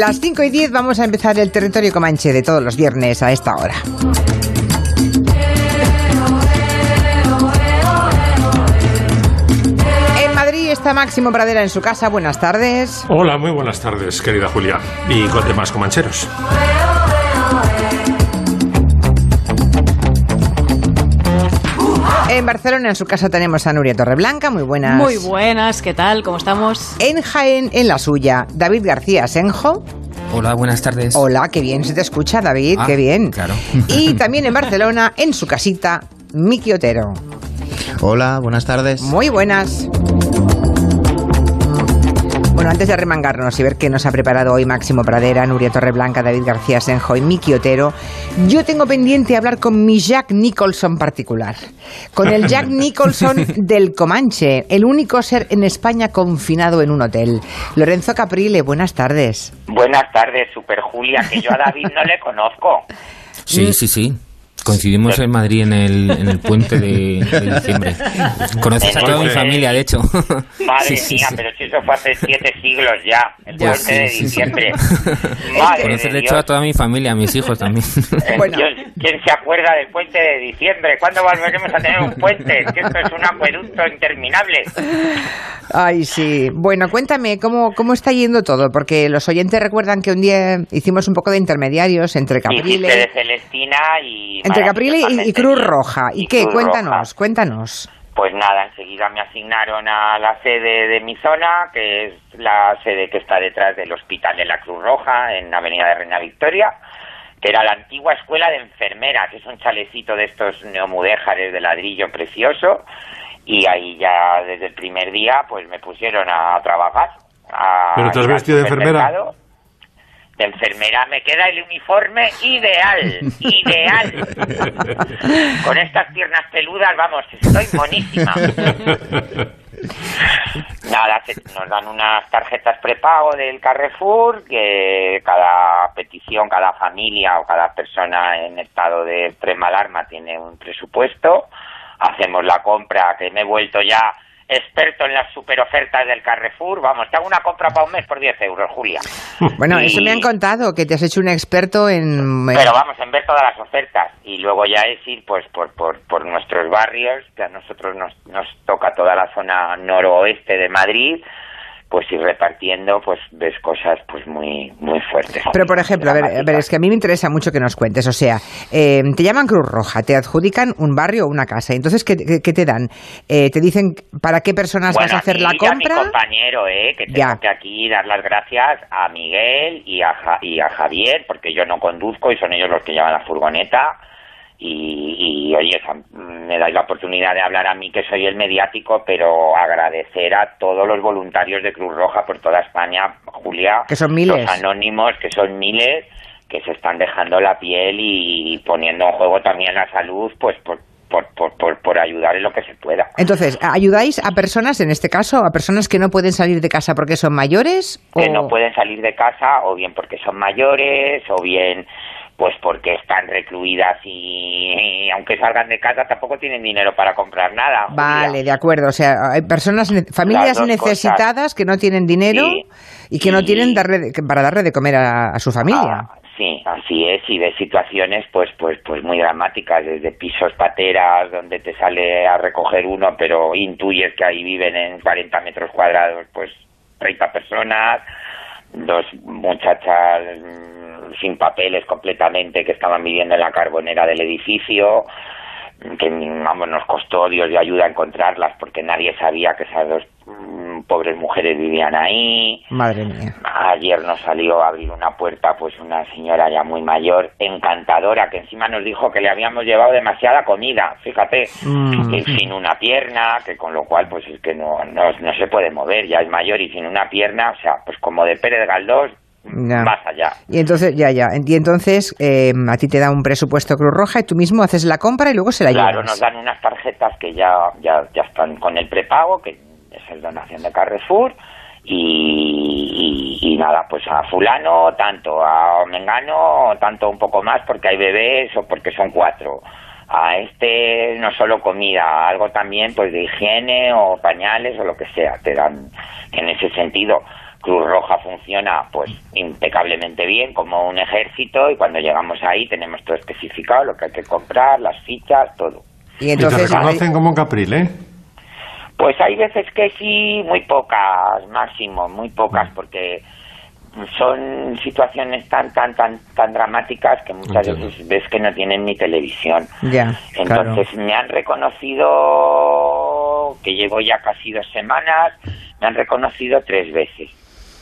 Las 5 y 10 vamos a empezar el territorio comanche de todos los viernes a esta hora. En Madrid está Máximo Pradera en su casa. Buenas tardes. Hola, muy buenas tardes, querida Julia. Y con demás comancheros. En Barcelona, en su casa, tenemos a Nuria Torreblanca. Muy buenas. Muy buenas, ¿qué tal? ¿Cómo estamos? En Jaén, en la suya, David García Senjo. Hola, buenas tardes. Hola, qué bien se te escucha, David, Ah, qué bien. claro. Y también en Barcelona, en su casita, Miki Otero. Hola, buenas tardes. Muy buenas. Bueno, antes de remangarnos y ver qué nos ha preparado hoy Máximo Pradera, Nuria Torreblanca, David García Senjo y Miki Otero, yo tengo pendiente hablar con mi Jack Nicholson particular. Con el Jack Nicholson del Comanche, el único ser en España confinado en un hotel. Lorenzo Caprile, buenas tardes. Buenas tardes, Super Julia, que yo a David no le conozco. Sí, sí, sí. Coincidimos en Madrid en el, en el puente de, de diciembre. Conoces a toda mi familia, de hecho. Madre Sí, mía, sí. pero si eso fue hace siete siglos ya, el Ya, puente de sí, sí, sí. diciembre. Madre Conoces, de de hecho, a toda mi familia, a mis hijos también. Eh, Bueno. Dios, ¿Quién se acuerda del puente de diciembre? ¿Cuándo volveremos a tener un puente? Que esto es un acueducto interminable. Ay, sí. Bueno, cuéntame, ¿cómo, ¿cómo está yendo todo? Porque los oyentes recuerdan que un día hicimos un poco de intermediarios entre Hiciste de Celestina y... entre Caprile y, Cruz. Roja. ¿Y, Y qué? Cruz Cuéntanos, Roja. cuéntanos. Pues nada, enseguida me asignaron a la sede de mi zona, que es la sede que está detrás del Hospital de la Cruz Roja, en Avenida de Reina Victoria, que era la antigua escuela de enfermeras. Es un chalecito de estos neomudéjares de ladrillo precioso. Y ahí ya desde el primer día, pues me pusieron a trabajar. a ¿Pero te has vestido de enfermera? supermercado. De enfermera me queda el uniforme ideal, ideal. Con estas piernas peludas, vamos, estoy monísima. Nada, se- nos dan unas tarjetas prepago del Carrefour, que cada petición, cada familia o cada persona en estado de extrema alarma tiene un presupuesto. Hacemos la compra, que me he vuelto ya experto en las super ofertas del Carrefour. Vamos, te hago una compra para un mes por 10 euros, Julia. Bueno, Y- eso me han contado, que te has hecho un experto en... Pero vamos, en ver todas las ofertas y luego ya es ir pues por, por, por nuestros barrios, que a nosotros nos, nos toca toda la zona noroeste de Madrid, pues ir repartiendo, pues ves cosas pues muy muy fuertes. Pero, por ejemplo, a ver, a ver, es que a mí me interesa mucho que nos cuentes. O sea, eh, te llaman Cruz Roja, te adjudican un barrio o una casa. Entonces, ¿qué, qué- te dan? Eh, ¿Te dicen para qué personas Bueno, vas a hacer la mí y a compra? mi compañero, eh, que tengo Ya. que aquí dar las gracias a Miguel y a, Ja- y a Javier, porque yo no conduzco y son ellos los que llevan la furgoneta. Y, y, oye, me dais la oportunidad de hablar a mí, que soy el mediático, pero agradecer a todos los voluntarios de Cruz Roja por toda España, Julia. Que son miles. Los anónimos, que son miles, que se están dejando la piel y poniendo en juego también la salud, pues por, por, por, por, por ayudar en lo que se pueda. Entonces, ¿ayudáis a personas, en este caso, a personas que no pueden salir de casa porque son mayores? que o- no pueden salir de casa o bien porque son mayores o bien pues porque están recluidas y, y aunque salgan de casa tampoco tienen dinero para comprar nada. Julia. Vale, de acuerdo. O sea, hay personas, familias necesitadas que no tienen dinero Sí. y que no tienen darle para darle de comer a, a su familia. Ah, sí, así es, y de situaciones pues pues pues muy dramáticas, desde pisos pateras donde te sale a recoger uno, pero intuyes que ahí viven en 40 metros cuadrados, pues 30 personas, dos muchachas sin papeles completamente que estaban viviendo en la carbonera del edificio, que vamos nos costó Dios de ayuda a encontrarlas porque nadie sabía que esas dos mm, pobres mujeres vivían ahí. Madre mía. Ayer nos salió a abrir una puerta pues una señora ya muy mayor, encantadora, que encima nos dijo que le habíamos llevado demasiada comida, fíjate, Mm. sin una pierna, que con lo cual pues es que no, no, no se puede mover, ya es mayor y sin una pierna, o sea, pues como de Pérez Galdós, Ya. más allá. Y entonces, ya, ya. Y entonces, eh, a ti te da un presupuesto Cruz Roja y tú mismo haces la compra y luego se la Claro, llevas. nos dan unas tarjetas que ya, ya, ya están con el prepago, que es el donación de Carrefour, y, y- y nada, pues a fulano tanto, a Mengano tanto un poco más porque hay bebés o porque son cuatro. A este no solo comida, algo también pues de higiene o pañales o lo que sea, te dan en ese sentido. Cruz Roja funciona pues impecablemente bien como un ejército y cuando llegamos ahí tenemos todo especificado, lo que hay que comprar, las fichas, todo. Y Y te entonces, reconocen como un capril, ¿eh? Pues hay veces que sí, muy pocas, máximo, muy pocas, porque son situaciones tan, tan, tan, tan dramáticas que muchas Entiendo. veces ves que no tienen ni televisión. ya, claro. Entonces me han reconocido, que llevo ya casi dos semanas, me han reconocido tres veces.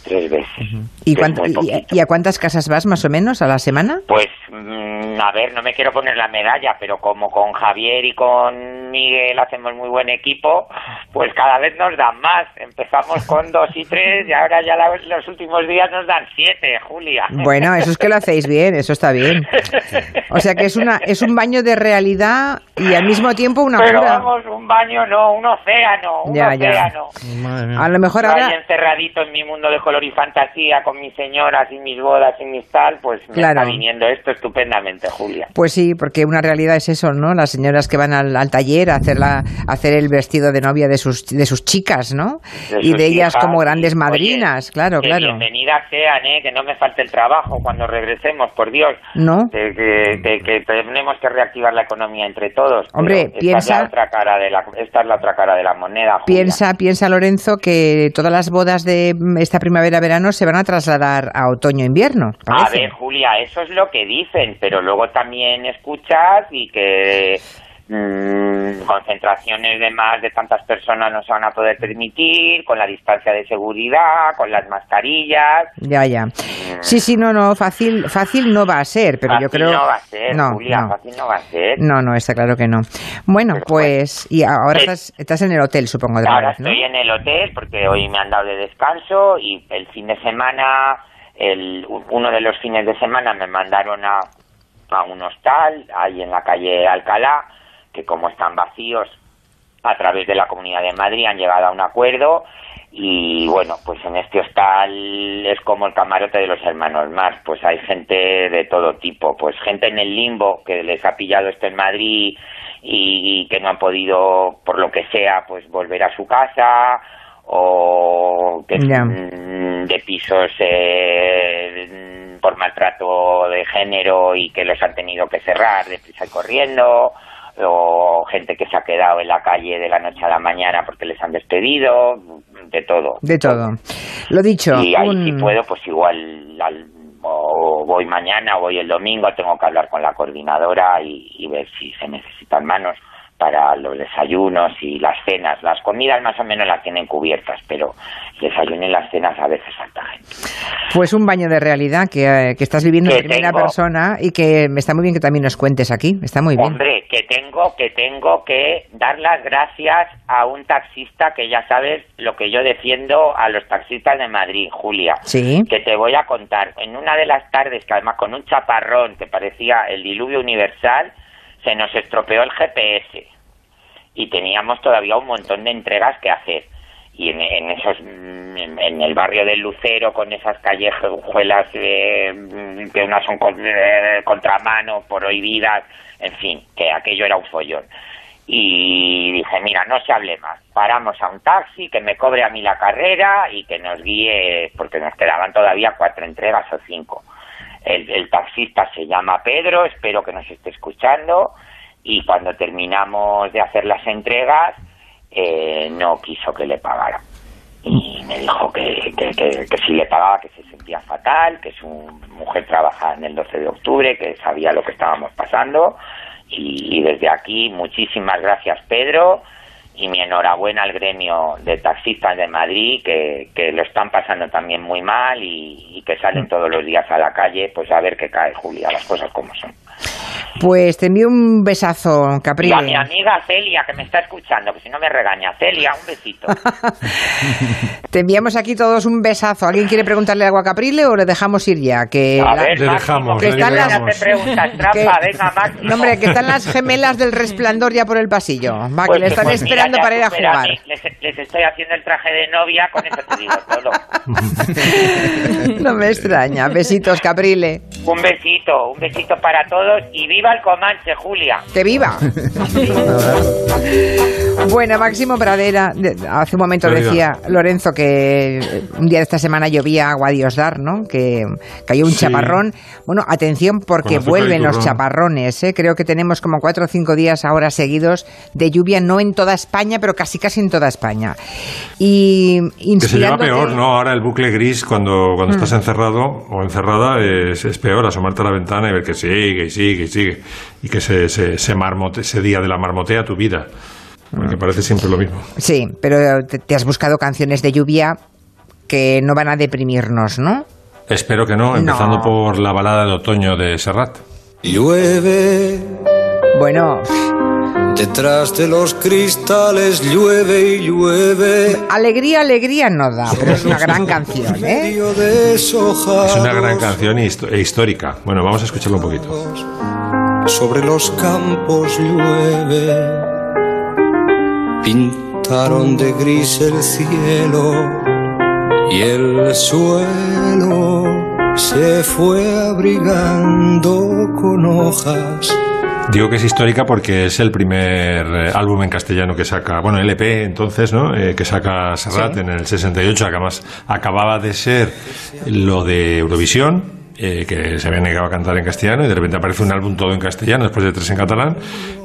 Tres veces. ¿Y, cuánto- y- y a cuántas casas vas más o menos a la semana? Pues, mm, a ver, no me quiero poner la medalla, pero como con Javier y con Miguel hacemos muy buen equipo, pues cada vez nos dan más. Empezamos con dos y tres y ahora ya la- los últimos días nos dan siete, Julia. Bueno, eso es que lo hacéis bien, eso está bien. O sea que es una es un baño de realidad y al mismo tiempo una Pero cura. vamos, un baño no, un océano, un Ya, ya. océano. Mía. A lo mejor ahora encerradito en mi mundo de color y fantasía con mis señoras y mis bodas y mis tal, pues me Claro. está viniendo esto estupendamente, Julia. Pues sí, porque una realidad es eso, ¿no? Las señoras que van al, al taller a hacer, la, a hacer el vestido de novia de sus, de sus chicas, ¿no? de y de ellas hijas, como grandes madrinas, oye, claro, que claro. Bienvenidas sean, ¿eh? Que no me falte el trabajo cuando regresemos, por Dios. ¿No? Que, que, que- tenemos que reactivar la economía entre todos. Hombre, esta piensa- Es la otra cara de la, esta es la otra cara de la moneda, Julia. Piensa, piensa Lorenzo que todas las bodas de mm, esta primavera-verano se van a trasladar a otoño-invierno. A ver, Julia, eso es lo que dicen, pero luego también escuchas y que mm, concentraciones de más de tantas personas no se van a poder permitir, con la distancia de seguridad, con las mascarillas. Ya, ya. Sí, sí, no, no, fácil, fácil no va a ser, pero yo Fácil creo. no va a ser, no, Julia, no. fácil no va a ser. No, no, está claro que no. Bueno, Pero pues, y ahora estás, estás en el hotel, supongo, de Ahora vez, ¿no? estoy en el hotel porque hoy me han dado de descanso y el fin de semana, el, uno de los fines de semana me mandaron a, a un hostal ahí en la calle Alcalá, que como están vacíos a través de la Comunidad de Madrid han llegado a un acuerdo y bueno, pues en este hostal es como el camarote de los hermanos más, pues hay gente de todo tipo, pues gente en el limbo que les ha pillado esto en Madrid y, que no han podido, por lo que sea, pues volver a su casa o que mm, de pisos eh, por maltrato de género y que los han tenido que cerrar deprisa y corriendo o gente que se ha quedado en la calle de la noche a la mañana porque les han despedido, de todo. De todo. Lo dicho, Y ahí un- si puedo, pues igual al- o voy mañana o voy el domingo, tengo que hablar con la coordinadora y, y ver si se necesitan manos para los desayunos y las cenas. Las comidas más o menos las tienen cubiertas, pero desayuno y las cenas a veces falta gente. pues un baño de realidad que, eh, que estás viviendo en primera tengo. persona y que me está muy bien que también nos cuentes aquí. Está muy bien. Hombre, que tengo, que tengo que dar las gracias a un taxista que ya sabes lo que yo defiendo a los taxistas de Madrid, Julia. Sí. Que te voy a contar. En una de las tardes, que además con un chaparrón que parecía el diluvio universal, se nos estropeó el GPS y teníamos todavía un montón de entregas que hacer. Y en, en esos, en, en el barrio del Lucero, con esas callejuelas eh, que unas son con, eh, contramano, prohibidas, en fin, que aquello era un follón. Y dije, mira, no se hable más. Paramos a un taxi que me cobre a mí la carrera y que nos guíe, porque nos quedaban todavía cuatro entregas o cinco. El, taxista se llama Pedro, espero que nos esté escuchando. Y cuando terminamos de hacer las entregas, eh, no quiso que le pagara. Y me dijo que, que, si le pagaba, que se sentía fatal, que su mujer trabajaba en el 12 de octubre, que sabía lo que estábamos pasando. Y desde aquí, muchísimas gracias, Pedro. Y mi enhorabuena al gremio de taxistas de Madrid, que, que lo están pasando también muy mal y, y que salen todos los días a la calle, pues a ver qué cae, Julia, las cosas como son. Pues te envío un besazo, Y a mi amiga Celia, que me está escuchando, que si no me regaña. Celia, un besito. Te enviamos aquí todos un besazo. ¿Alguien quiere preguntarle algo a Caprile o le dejamos ir ya? Que A la- ver, Le dejamos, le están las que-. No, hombre, que están las gemelas del resplandor ya por el pasillo. Va, Pues que le están pues esperando para ir a jugar. Les, les estoy haciendo el traje de novia, con eso te digo todo. No me extraña. Besitos, Caprile. Un besito, un besito para todos y viva viva el Comanche, Julia. ¡Que viva! bueno, Máximo Pradera, de- hace un momento decía Lorenzo que un día de esta semana llovía agua a Dios dar, ¿no? Que cayó un Sí. chaparrón. Bueno, atención porque vuelven los chaparrones, ¿eh? Creo que tenemos como cuatro o cinco días ahora seguidos de lluvia, no en toda España, pero casi casi en toda España. Y Que se lleva peor, ¿no? Ahora el bucle gris, cuando, cuando Mm. estás encerrado o encerrada, es, es peor asomarte a la ventana y ver que sigue y sigue y que se, se, se marmote- ese día de la marmotea tu vida. Porque Mm. parece siempre lo mismo. Sí, pero te, te has buscado canciones de lluvia que no van a deprimirnos, ¿no? Espero que no, empezando No. por la balada de otoño de Serrat. Llueve, Bueno, detrás de los cristales llueve y llueve. alegría, alegría no da, pero es una gran canción, ¿eh? Es una gran canción e histórica. Bueno, vamos a escucharlo un poquito. Sobre los campos llueve. Pintaron de gris el cielo y el suelo se fue abrigando con hojas. Digo que es histórica porque es el primer eh, álbum en castellano que saca, bueno, LP entonces, ¿no? Eh, que saca Serrat Sí. en el 68, que además acababa de ser lo de Eurovisión. Eh, que se había negado a cantar en castellano y de repente aparece un álbum todo en castellano después de tres en catalán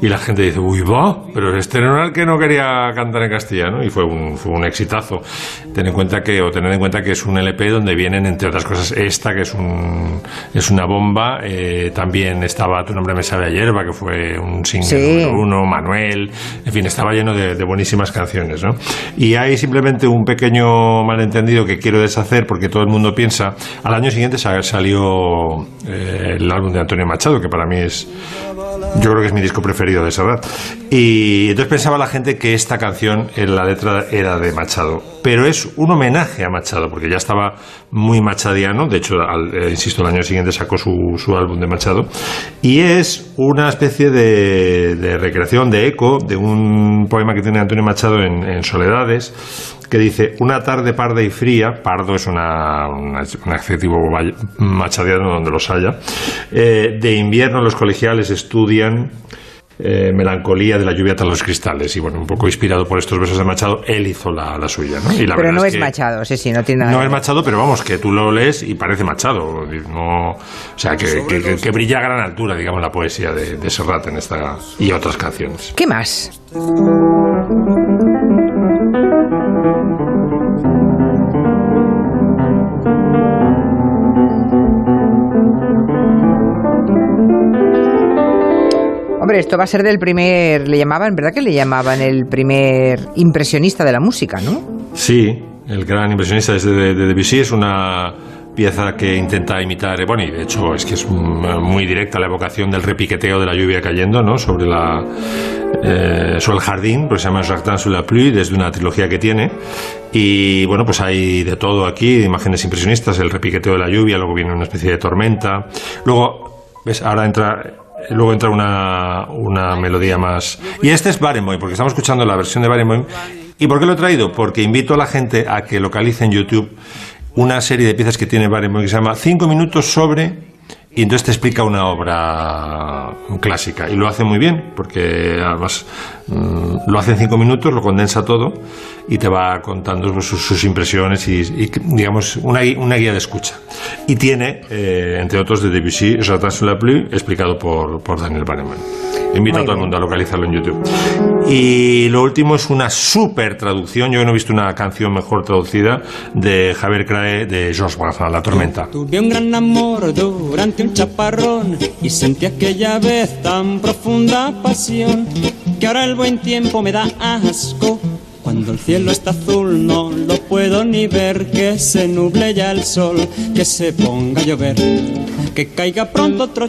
y la gente dice, uy, va, pero este no era el que no quería cantar en castellano y fue un, fue un exitazo. Ten en cuenta que, o tened en cuenta que es un LP donde vienen, entre otras cosas, esta, que es, un, es una bomba, eh, también estaba Tu nombre me sabe a hierba, que fue un single Sí. número uno, Manuel, en fin, estaba lleno de, de buenísimas canciones, ¿no? Y hay simplemente un pequeño malentendido que quiero deshacer porque todo el mundo piensa, al año siguiente sa- eh, el álbum de Antonio Machado, que para mí es, yo creo que es mi disco preferido de Serrat. Y entonces pensaba la gente que esta canción, en la letra era de Machado, pero es un homenaje a Machado, porque ya estaba muy machadiano, de hecho, eh, insisto, el año siguiente sacó su, su álbum de Machado, y es una especie de, de recreación, de eco, de un poema que tiene Antonio Machado en, Soledades, que dice, una tarde parda y fría, pardo es una, un adjetivo machadiano donde los haya, eh, de invierno los colegiales estudian eh, melancolía de la lluvia tras los cristales. Y bueno, un poco inspirado por estos versos de Machado, él hizo la, la suya. ¿no? Y la Pero no es que Machado, sí, sí, no tiene nada No es. Machado, pero vamos, que tú lo lees y parece Machado. No, o sea, que, que- que- que brilla a gran altura, digamos, la poesía de, de Serrat en esta y otras canciones. ¿Qué más? Esto va a ser del primer, le llamaban, ¿verdad que le llamaban el primer impresionista de la música, no? Sí, el gran impresionista es de, de Debussy, es una pieza que intenta imitar, eh, bueno, y de hecho es que es muy directa la evocación del repiqueteo de la lluvia cayendo, ¿no? Sobre la eh, sobre el jardín, pues se llama Jardin sous la pluie, desde una trilogía que tiene. Y bueno, pues hay de todo aquí, imágenes impresionistas, el repiqueteo de la lluvia, luego viene una especie de tormenta. Luego, ves, ahora entra Luego entra una, una melodía más. Y este es Barenboim, porque estamos escuchando la versión de Barenboim. ¿Y por qué lo he traído? Porque invito a la gente a que localice en YouTube una serie de piezas que tiene Barenboim que se llama 5 minutos sobre. Y entonces te explica una obra clásica. Y lo hace muy bien, porque además mm, lo hace en 5 minutos, lo condensa todo y te va contando pues, sus, impresiones y, digamos, una, una guía de escucha. Y tiene, eh, entre otros, de Debussy, sur la pluie, explicado por, por Daniel Bahnemann. Invito Muy a todo el mundo a localizarlo en YouTube. Y lo último es una super traducción. Yo no he visto una canción mejor traducida de Javier Crae de Georges Brassens, La Tormenta. Tuve un gran amor durante un chaparrón y sentí aquella vez tan profunda pasión que ahora el buen tiempo me da asco. Cuando el cielo está azul no lo puedo ni ver, que se nuble ya el sol, que se ponga a llover, que caiga pronto otro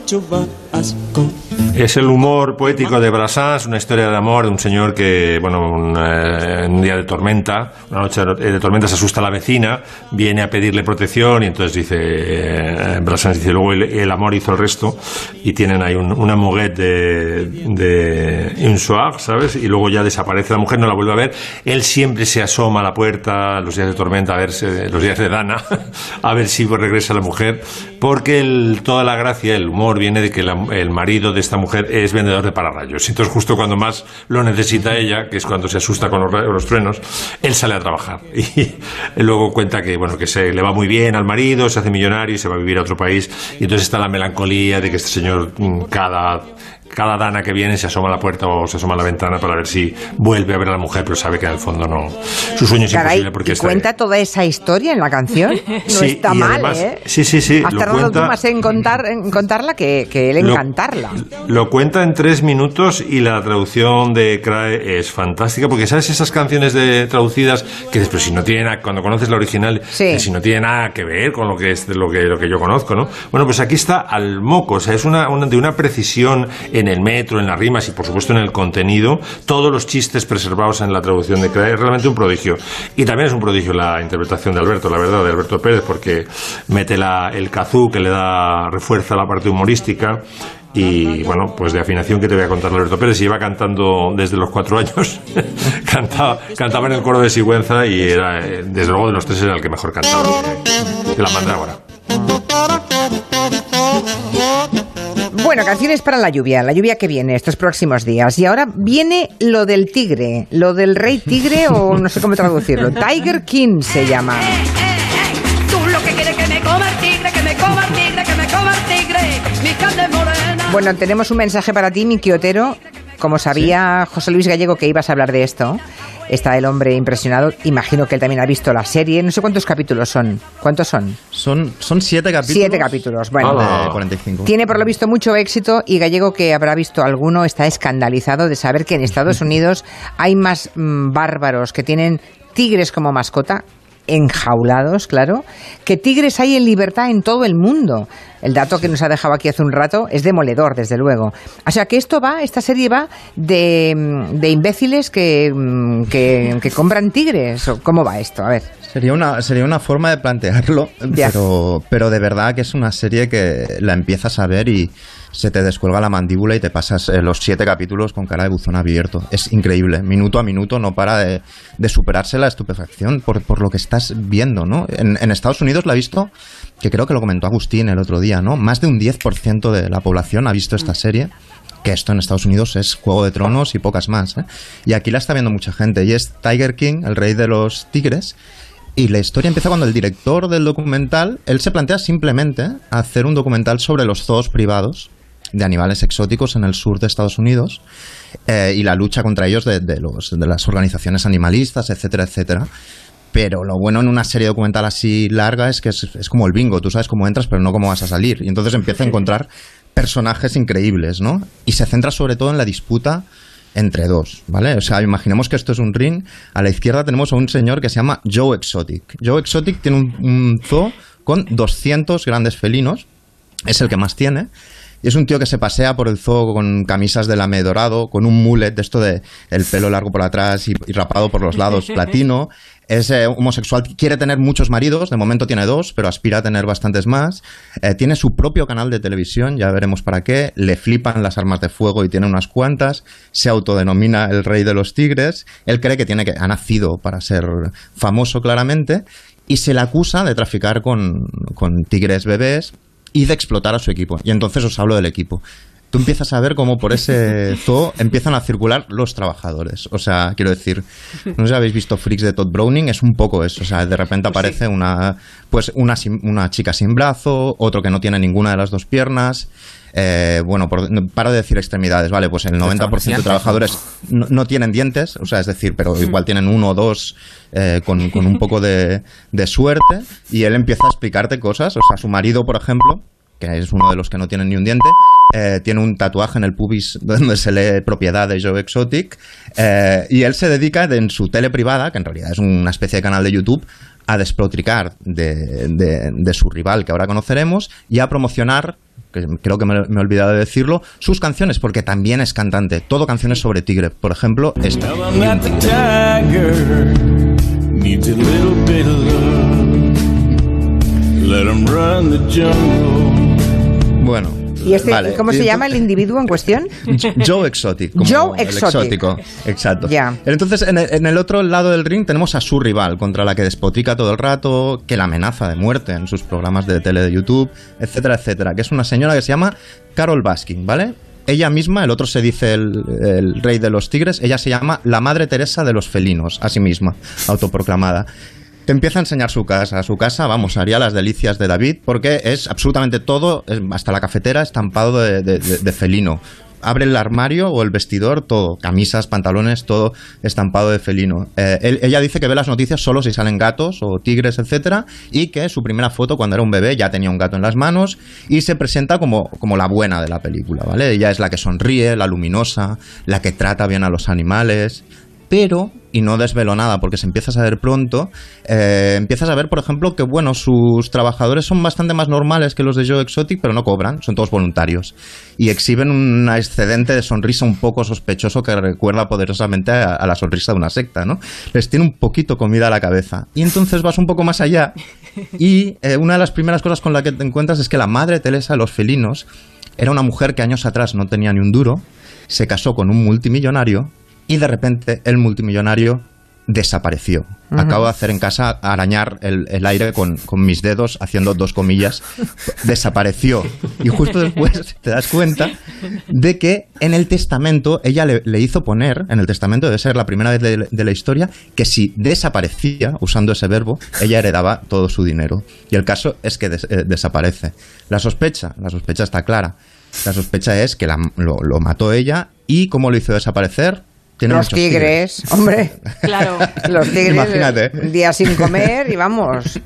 chubasco. Es el humor poético de Brassens, una historia de amor de un señor que, bueno, un, eh, un día de tormenta, una noche de tormenta se asusta a la vecina, viene a pedirle protección y entonces dice, eh, Brassens dice, luego el, el amor hizo el resto y tienen ahí un- una moguette de, de un soir, ¿sabes? Y luego ya desaparece la mujer, no la vuelve a ver. Él siempre se asoma a la puerta los días de tormenta, a ver, si- los días de Dana, a ver si regresa la mujer, porque el- toda la gracia, el humor viene de que la, el marido de esta mujer es vendedor de pararrayos. Entonces, justo cuando más lo necesita ella, que es cuando se asusta con los, los truenos, él sale a trabajar. Y luego cuenta que, bueno, que se le va muy bien al marido, se hace millonario y se va a vivir a otro país. Y entonces está la melancolía de que este señor mm, cada cada dana que viene se asoma a la puerta o se asoma a la ventana para ver si vuelve a ver a la mujer, pero sabe que en el fondo no. Su sueño es imposible porque ¿y cuenta toda esa historia en la canción? No está mal, ¿eh? Sí, sí, sí. Has tardado tú más en, contar, en contarla que, que él en cantarla. Lo cuenta en tres minutos y la traducción de Crae es fantástica porque sabes esas canciones de traducidas que después si no tiene nada, cuando conoces la original, que si no tiene nada que ver con lo que es lo que, lo que yo conozco, ¿no? Bueno, pues aquí está al moco, o sea, es una, una de una precisión en el metro, en las rimas y por supuesto en el contenido, todos los chistes preservados en la traducción de Crae es realmente un prodigio. Y también es un prodigio la interpretación de Alberto, la verdad, de Alberto Pérez, porque mete la, el kazoo que le da refuerza la parte humorística y bueno, pues de afinación que te voy a contar Alberto Pérez, iba cantando desde los cuatro años, cantaba, cantaba en el coro de Sigüenza y era, desde luego de los tres era el que mejor cantaba de la mandrágora. Bueno, canciones para la lluvia, la lluvia que viene estos próximos días. Y ahora viene lo del tigre, lo del rey tigre o no sé cómo traducirlo. Tiger King se llama. Bueno, tenemos un mensaje para ti, mi quiotero. Como sabía José Luis Gallego que ibas a hablar de esto, está el hombre impresionado. Imagino que él también ha visto la serie. No sé cuántos capítulos son. ¿Cuántos son? Son, son siete capítulos. Siete capítulos. Bueno, de 45. tiene por lo visto mucho éxito y Gallego, que habrá visto alguno, está escandalizado de saber que en Estados Unidos hay más mm, bárbaros que tienen tigres como mascota enjaulados, claro, que tigres hay en libertad en todo el mundo. El dato que nos ha dejado aquí hace un rato es demoledor, desde luego. O sea que esto va, esta serie va de, mm, de imbéciles que, mm, que, que compran tigres. ¿O ¿Cómo va esto? A ver. Sería una, sería una forma de plantearlo, Ya. pero, pero de verdad que es una serie que la empiezas a ver y se te descuelga la mandíbula y te pasas eh, los siete capítulos con cara de buzón abierto. Es increíble, minuto a minuto no para de, superarse la estupefacción por, por lo que estás viendo, ¿no? En, Estados Unidos la he visto, que creo que lo comentó Agustín el otro día, ¿no? Más de un 10% de la población ha visto esta serie que esto en Estados Unidos es Juego de Tronos y pocas más. ¿eh? Y aquí la está viendo mucha gente. Y es Tiger King, el rey de los tigres. Y la historia empieza cuando el director del documental, él se plantea simplemente hacer un documental sobre los zoos privados de animales exóticos en el sur de Estados Unidos eh, y la lucha contra ellos de, de los, de las organizaciones animalistas, etcétera, etcétera. Pero lo bueno en una serie documental así larga es que es, es como el bingo, tú sabes cómo entras pero no cómo vas a salir. Y entonces empieza a encontrar personajes increíbles, ¿no? Y se centra sobre todo en la disputa entre dos, ¿vale? O sea, imaginemos que esto es un ring. A la izquierda tenemos a un señor que se llama Joe Exotic. Joe Exotic tiene un, un zoo con 200 grandes felinos, es el que más tiene. Y es un tío que se pasea por el zoo con camisas de lame dorado, con un mullet de esto de el pelo largo por atrás y, y rapado por los lados platino. Es eh, homosexual, quiere tener muchos maridos, de momento tiene dos, pero aspira a tener bastantes más. Eh, tiene su propio canal de televisión, ya veremos para qué. Le flipan las armas de fuego y tiene unas cuantas. Se autodenomina el rey de los tigres. Él cree que tiene que ha nacido para ser famoso claramente y se le acusa de traficar con, con tigres bebés y de explotar a su equipo. Y entonces os hablo del equipo. Tú empiezas a ver cómo por ese zoo empiezan a circular los trabajadores. O sea, quiero decir, no sé si habéis visto Freaks de Todd Browning, es un poco eso. O sea, de repente aparece una, pues una, una chica sin brazo, otro que no tiene ninguna de las dos piernas. Eh, bueno, por, paro de decir extremidades, ¿vale? Pues el 90% de trabajadores no, no tienen dientes, o sea, es decir, pero igual tienen uno o dos eh, con, con un poco de, de suerte. Y él empieza a explicarte cosas. O sea, su marido, por ejemplo, que es uno de los que no tienen ni un diente, eh, tiene un tatuaje en el pubis donde se lee propiedad de Joe Exotic, eh, y él se dedica de- en su tele privada, que en realidad es una especie de canal de YouTube, a despotricar de, de- de su rival que ahora conoceremos y a promocionar, que creo que me, me he olvidado de decirlo, sus canciones, porque también es cantante, todo canciones sobre tigre, por ejemplo, esta. 'em. Bueno, ¿Y este, Vale, cómo se llama el individuo en cuestión? Joe Exotic. como Joe el Exotic. exótico. Exacto. Ya. Entonces, en el, en el otro lado del ring tenemos a su rival, contra la que despotrica todo el rato, que la amenaza de muerte en sus programas de tele de YouTube, etcétera, etcétera. Que es una señora que se llama Carol Baskin, ¿vale? Ella misma, el otro se dice el, el rey de los tigres, ella se llama la Madre Teresa de los felinos, a sí misma, autoproclamada. Te empieza a enseñar su casa. Su casa, vamos, haría las delicias de David, porque es absolutamente todo, hasta la cafetera, estampado de, felino. Abre el armario o el vestidor, todo, camisas, pantalones, todo estampado de felino. Eh, ella dice que ve las noticias solo si salen gatos o tigres, etcétera, y que su primera foto cuando era un bebé ya tenía un gato en las manos y se presenta como, como la buena de la película, ¿vale? Ella es la que sonríe, la luminosa, la que trata bien a los animales pero, y no desvelo nada porque se empieza a saber pronto, eh, empiezas a ver, por ejemplo, que bueno, sus trabajadores son bastante más normales que los de Joe Exotic, pero no cobran, son todos voluntarios. Y exhiben un excedente de sonrisa un poco sospechoso que recuerda poderosamente a, la sonrisa de una secta, ¿no? Les tiene un poquito comida a la cabeza. Y entonces vas un poco más allá y eh, una de las primeras cosas con la que te encuentras es que la madre Teresa de los felinos era una mujer que años atrás no tenía ni un duro, se casó con un multimillonario y de repente el multimillonario desapareció. Acabo de hacer en casa arañar el, el aire con, con mis dedos haciendo dos comillas. Desapareció. Y justo después te das cuenta de que en el testamento ella le, le hizo poner, en el testamento debe ser la primera vez de, de la historia, que si desaparecía, usando ese verbo, ella heredaba todo su dinero. Y el caso es que des- eh, desaparece. La sospecha, la sospecha está clara. La sospecha es que la- lo, lo mató ella y cómo lo hizo desaparecer. Tiene Los tigres, hombre. Claro. Los tigres, Imagínate. un día sin comer y vamos.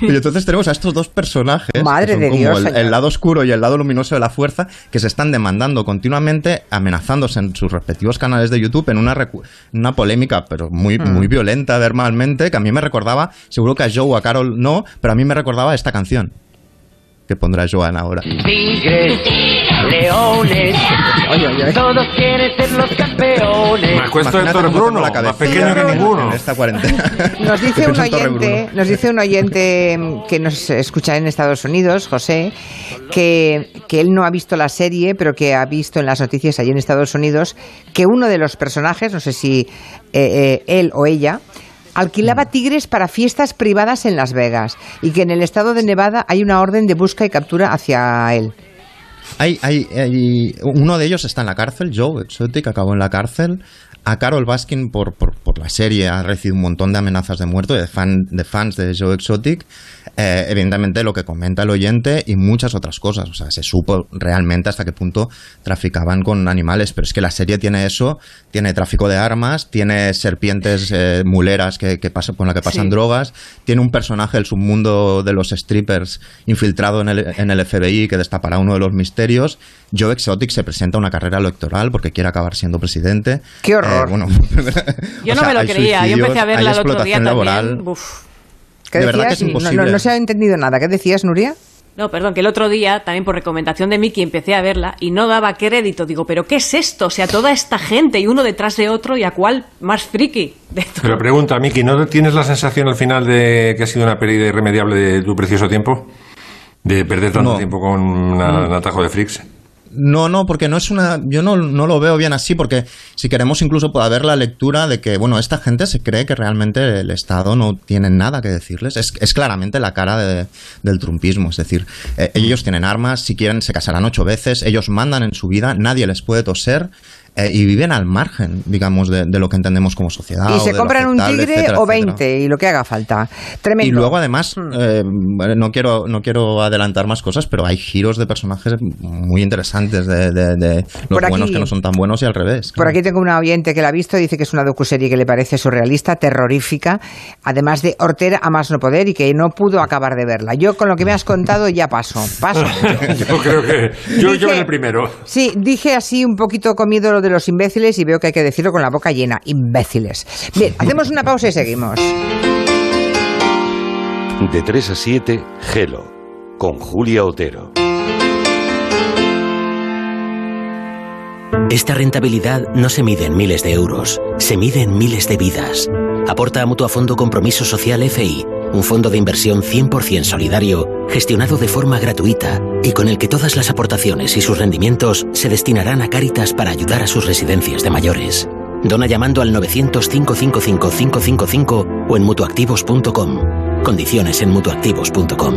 Y entonces tenemos a estos dos personajes, Madre que son de como Dios, el, lado oscuro y el lado luminoso de la fuerza, que se están demandando continuamente, amenazándose en sus respectivos canales de YouTube en una, recu- una polémica, pero muy, Mm. muy violenta verbalmente, que a mí me recordaba, seguro que a Joe o a Carol no, pero a mí me recordaba esta canción que pondrá Joan ahora. Tigres, leones, todos quieren ser los campeones. Me Héctor Bruno, la más pequeño que en- ninguno. En esta cuarentena. Nos dice un oyente, nos dice un oyente mm, que nos escucha en Estados Unidos, José, que, que él no ha visto la serie, pero que ha visto en las noticias allí en Estados Unidos que uno de los personajes, no sé si eh, eh, él o ella, alquilaba tigres para fiestas privadas en Las Vegas y que en el estado de Nevada hay una orden de busca y captura hacia él. Hay, hay, hay- uno de ellos está en la cárcel, Joe Exotic, acabó en la cárcel. A Carol Baskin, por, por, por la serie, ha recibido un montón de amenazas de muerte de, fan, de fans de Joe Exotic. Eh, evidentemente, lo que comenta el oyente y muchas otras cosas. O sea, se supo realmente hasta qué punto traficaban con animales. Pero es que la serie tiene eso: tiene tráfico de armas, tiene serpientes eh, muleras que, que pasan, con la que pasan Sí. drogas, tiene un personaje del submundo de los strippers infiltrado en el, en el FBI que destapará uno de los misterios. Joe Exotic se presenta a una carrera electoral porque quiere acabar siendo presidente. ¡Qué horror! Eh, bueno, Yo no sea, me lo creía. Yo empecé a verla hay el otro día también. Uf. ¿Qué De verdad que decías? es No- no, no se ha entendido nada. ¿Qué decías, Nuria? No, perdón, que el otro día, también por recomendación de Miki, empecé a verla y no daba crédito. Digo, ¿pero qué es esto? O sea, toda esta gente y uno detrás de otro y a cuál más friki de todo. Pero pregunta, Miki, ¿no tienes la sensación al final de que ha sido una pérdida irremediable de tu precioso tiempo? De perder tanto No. tiempo con una- un atajo de freaks. No, no, porque no es una. Yo no, no lo veo bien así, porque si queremos incluso puede haber la lectura de que, bueno, esta gente se cree que realmente el Estado no tiene nada que decirles. Es, es claramente la cara de- del trumpismo. Es decir, eh, ellos tienen armas, si quieren se casarán ocho veces, ellos mandan en su vida, nadie les puede toser. Eh, y viven al margen, digamos, de, de lo que entendemos como sociedad. y se compran un tigre etcétera, o etcétera. 20 y lo que haga falta. Tremendo. Y luego además, eh, bueno, no quiero no quiero adelantar más cosas, pero hay giros de personajes muy interesantes de, de- de los Por aquí- buenos que no son tan buenos y al revés. Por aquí tengo una oyente que la ha visto, dice que es una docuserie que le parece surrealista, terrorífica, además de hortera a más no poder y que no pudo acabar de verla. Yo con lo que me has contado ya paso, paso. Yo creo que. Yo, yo Dije- en el primero. Sí, dije así un poquito comido lo de los imbéciles y veo que hay que decirlo con la boca llena, imbéciles. Bien, hacemos una pausa y seguimos. De 3 a 7, Gelo, con Julia Otero. Esta rentabilidad no se mide en miles de euros, se mide en miles de vidas. Aporta a Mutuafondo Compromiso Social FI, un fondo de inversión 100% solidario, gestionado de forma gratuita y con el que todas las aportaciones y sus rendimientos se destinarán a Cáritas para ayudar a sus residencias de mayores. Dona llamando al 900-555-555 o en mutuactivos.com. Condiciones en mutuactivos.com.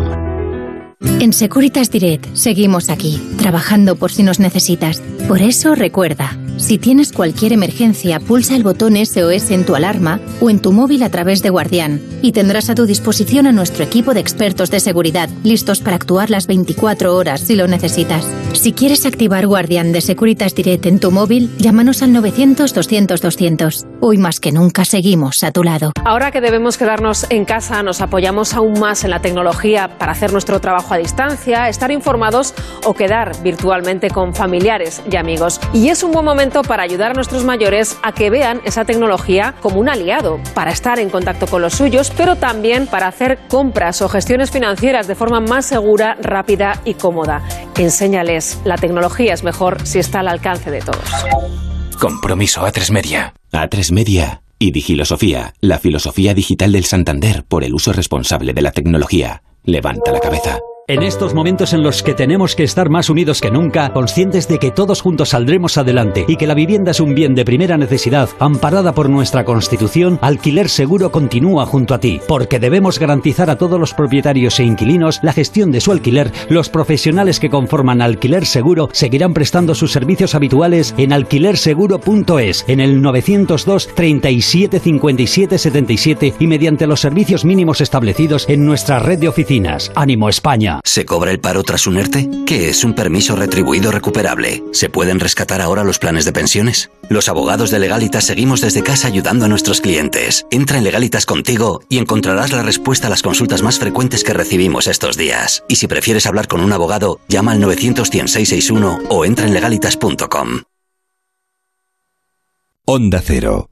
En Securitas Direct seguimos aquí, trabajando por si nos necesitas. Por eso recuerda, si tienes cualquier emergencia, pulsa el botón SOS en tu alarma o en tu móvil a través de Guardián y tendrás a tu disposición a nuestro equipo de expertos de seguridad, listos para actuar las 24 horas si lo necesitas. Si quieres activar Guardián de Securitas Direct en tu móvil, llámanos al 900-200-200. Hoy más que nunca seguimos a tu lado. Ahora que debemos quedarnos en casa, nos apoyamos aún más en la tecnología para hacer nuestro trabajo a distancia, estar informados o quedar virtualmente con familiares y amigos. Y es un buen momento para ayudar a nuestros mayores a que vean esa tecnología como un aliado, para estar en contacto con los suyos, pero también para hacer compras o gestiones financieras de forma más segura, rápida y cómoda. Enséñales, la tecnología es mejor si está al alcance de todos. Compromiso A3 Media. A3 Media y Digilosofía, la filosofía digital del Santander por el uso responsable de la tecnología. Levanta la cabeza. En estos momentos en los que tenemos que estar más unidos que nunca, conscientes de que todos juntos saldremos adelante y que la vivienda es un bien de primera necesidad, amparada por nuestra Constitución, Alquiler Seguro continúa junto a ti, porque debemos garantizar a todos los propietarios e inquilinos la gestión de su alquiler. Los profesionales que conforman Alquiler Seguro seguirán prestando sus servicios habituales en alquilerseguro.es, en el 902 37 57 77 y mediante los servicios mínimos establecidos en nuestra red de oficinas. Ánimo España. ¿Se cobra el paro tras un ERTE? ¿Qué es un permiso retribuido recuperable? ¿Se pueden rescatar ahora los planes de pensiones? Los abogados de Legalitas seguimos desde casa ayudando a nuestros clientes. Entra en Legalitas contigo y encontrarás la respuesta a las consultas más frecuentes que recibimos estos días. Y si prefieres hablar con un abogado, llama al 900 661 o entra en legalitas.com. Onda Cero.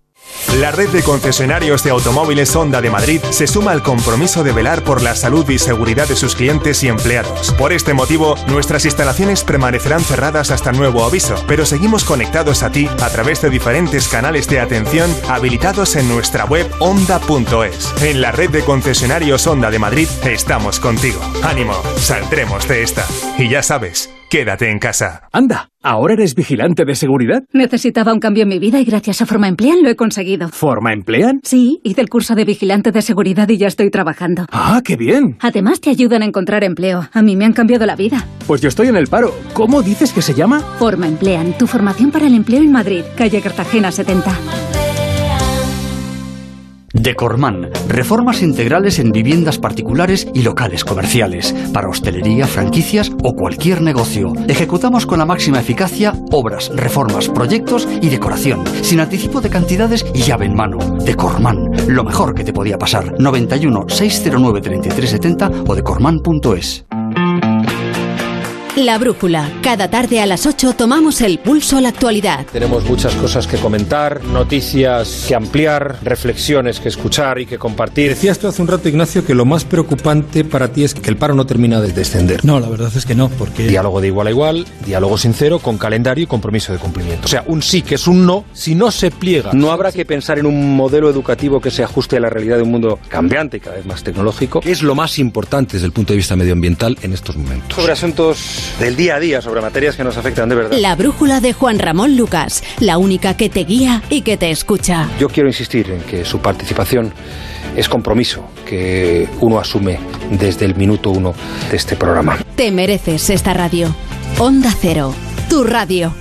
La red de concesionarios de automóviles Honda de Madrid se suma al compromiso de velar por la salud y seguridad de sus clientes y empleados. Por este motivo, nuestras instalaciones permanecerán cerradas hasta nuevo aviso, pero seguimos conectados a ti a través de diferentes canales de atención habilitados en nuestra web honda.es. En la red de concesionarios Honda de Madrid estamos contigo. Ánimo, saldremos de esta. Y ya sabes, quédate en casa. Anda, ¿ahora eres vigilante de seguridad? Necesitaba un cambio en mi vida y gracias a Forma Emplean lo he conseguido. ¿Forma Emplean? Sí, hice el curso de vigilante de seguridad y ya estoy trabajando. ¡Ah, qué bien! Además te ayudan a encontrar empleo. A mí me han cambiado la vida. Pues yo estoy en el paro. ¿Cómo dices que se llama? Forma Emplean, tu formación para el empleo en Madrid, calle Cartagena 70. Decorman, reformas integrales en viviendas particulares y locales comerciales, para hostelería, franquicias o cualquier negocio. Ejecutamos con la máxima eficacia obras, reformas, proyectos y decoración, sin anticipo de cantidades y llave en mano. Decorman, lo mejor que te podía pasar. 91 609 3370 o decorman.es. La Brújula. Cada tarde a las 8 tomamos el pulso a la actualidad. Tenemos muchas cosas que comentar, noticias que ampliar, reflexiones que escuchar y que compartir. Decías tú hace un rato, Ignacio, que lo más preocupante para ti es que el paro no termina de descender. No, la verdad es que no, porque... Diálogo de igual a igual, diálogo sincero, con calendario y compromiso de cumplimiento. O sea, un sí que es un no si no se pliega. No habrá que pensar en un modelo educativo que se ajuste a la realidad de un mundo cambiante y cada vez más tecnológico. ¿Qué es lo más importante desde el punto de vista medioambiental en estos momentos? Sobre asuntos del día a día, sobre materias que nos afectan de verdad. La Brújula de Juan Ramón Lucas, la única que te guía y que te escucha. Yo quiero insistir en que su participación es compromiso que uno asume desde el minuto uno de este programa. Te mereces esta radio. Onda Cero, tu radio.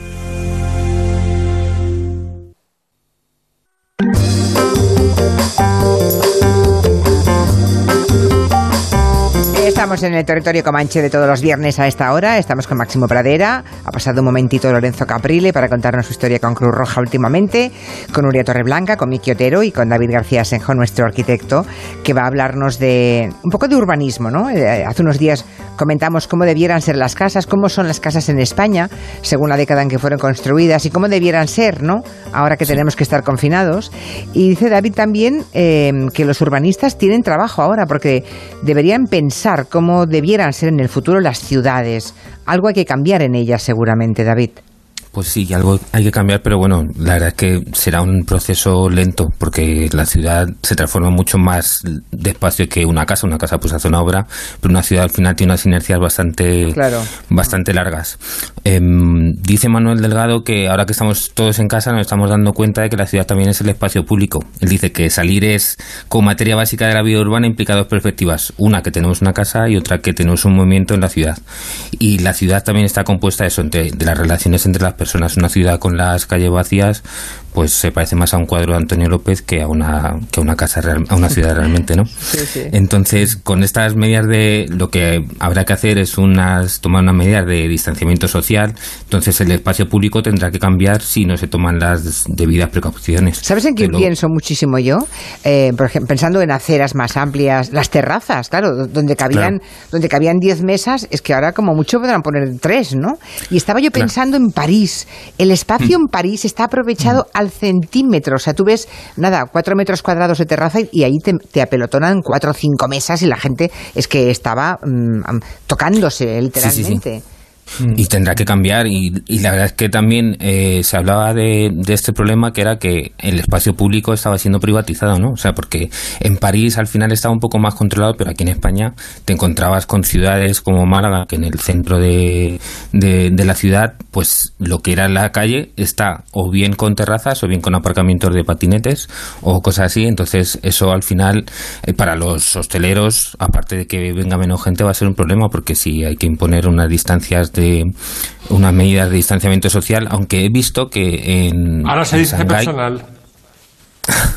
Estamos en el territorio comanche de todos los viernes a esta hora. Estamos con Máximo Pradera. Ha pasado un momentito Lorenzo Caprile para contarnos su historia con Cruz Roja últimamente, con Uria Torreblanca, con Miki Otero y con David García Senjo, nuestro arquitecto, que va a hablarnos de un poco de urbanismo. ¿no? Eh, hace unos días comentamos cómo debieran ser las casas, cómo son las casas en España, según la década en que fueron construidas y cómo debieran ser, ¿no? Ahora que tenemos que estar confinados. Y dice David también eh, que los urbanistas tienen trabajo ahora porque deberían pensar cómo debieran ser en el futuro las ciudades. Algo hay que cambiar en ellas seguramente, David. Pues sí, algo hay que cambiar, pero bueno, la verdad es que será un proceso lento porque la ciudad se transforma mucho más despacio que una casa. Una casa pues hace una obra, pero una ciudad al final tiene unas inercias bastante, Claro. bastante largas. Em, dice Manuel Delgado que ahora que estamos todos en casa nos estamos dando cuenta de que la ciudad también es el espacio público. Él dice que salir es como materia básica de la vida urbana implica dos perspectivas. Una, que tenemos una casa y otra, que tenemos un movimiento en la ciudad. Y la ciudad también está compuesta de eso, entre- de las relaciones entre las personas. Una ciudad con las calles vacías, pues se parece más a un cuadro de Antonio López que a una, que a una casa real- a una ciudad realmente, ¿no? Entonces, con estas medidas de lo que habrá que hacer es unas tomar unas medidas de distanciamiento social. Entonces, el espacio público tendrá que cambiar si no se toman las debidas precauciones. ¿Sabes en qué pienso muchísimo yo? Eh, por ejemplo, pensando en aceras más amplias, las terrazas, claro, donde cabían, donde cabían 10 mesas, es que ahora como mucho podrán poner tres, ¿no? Y estaba yo Claro. Pensando en París. El espacio en París está aprovechado al centímetro. O sea, tú ves, nada, cuatro metros cuadrados de terraza y, y ahí te, te apelotonan cuatro o cinco mesas y la gente es que estaba mm, tocándose literalmente. Y tendrá que cambiar. Y, y la verdad es que también eh, se hablaba de, de este problema que era que el espacio público estaba siendo privatizado, ¿no? O sea, porque en París al final estaba un poco más controlado, pero aquí en España te encontrabas con ciudades como Málaga, que en el centro de, de, de la ciudad, pues lo que era la calle está o bien con terrazas o bien con aparcamientos de patinetes o cosas así. Entonces, eso al final, eh, para los hosteleros, aparte de que venga menos gente, va a ser un problema porque si hay que imponer unas distancias de unas medidas de distanciamiento social, aunque he visto que en Ahora se en dice Shanghái- personal.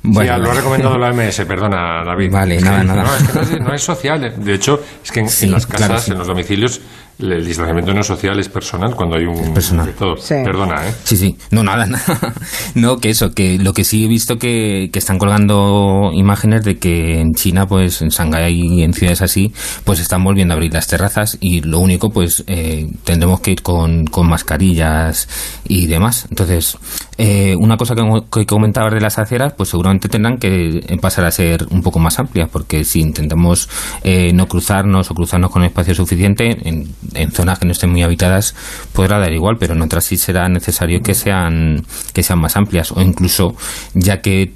Bueno, sí, lo ha recomendado la OMS, perdona, David. Vale, nada, nada. No, es que no es, no es social. De hecho, es que en, en Sí, las casas, claro, sí. en los domicilios, el distanciamiento no es social, es personal cuando hay un... personal. Perdona, ¿eh? Sí, sí. No, nada, nada. No, que eso, que lo que sí he visto que, que están colgando imágenes de que en China, pues en Shanghái y en ciudades así, pues están volviendo a abrir las terrazas y lo único, pues eh, tendremos que ir con, con mascarillas y demás. Entonces, eh, una cosa que, que comentabas de las aceras, pues seguramente tendrán que pasar a ser un poco más amplias, porque si intentamos eh, no cruzarnos o cruzarnos con espacio suficiente, en, en zonas que no estén muy habitadas podrá dar igual, pero en otras sí será necesario que sean, que sean más amplias, o incluso ya que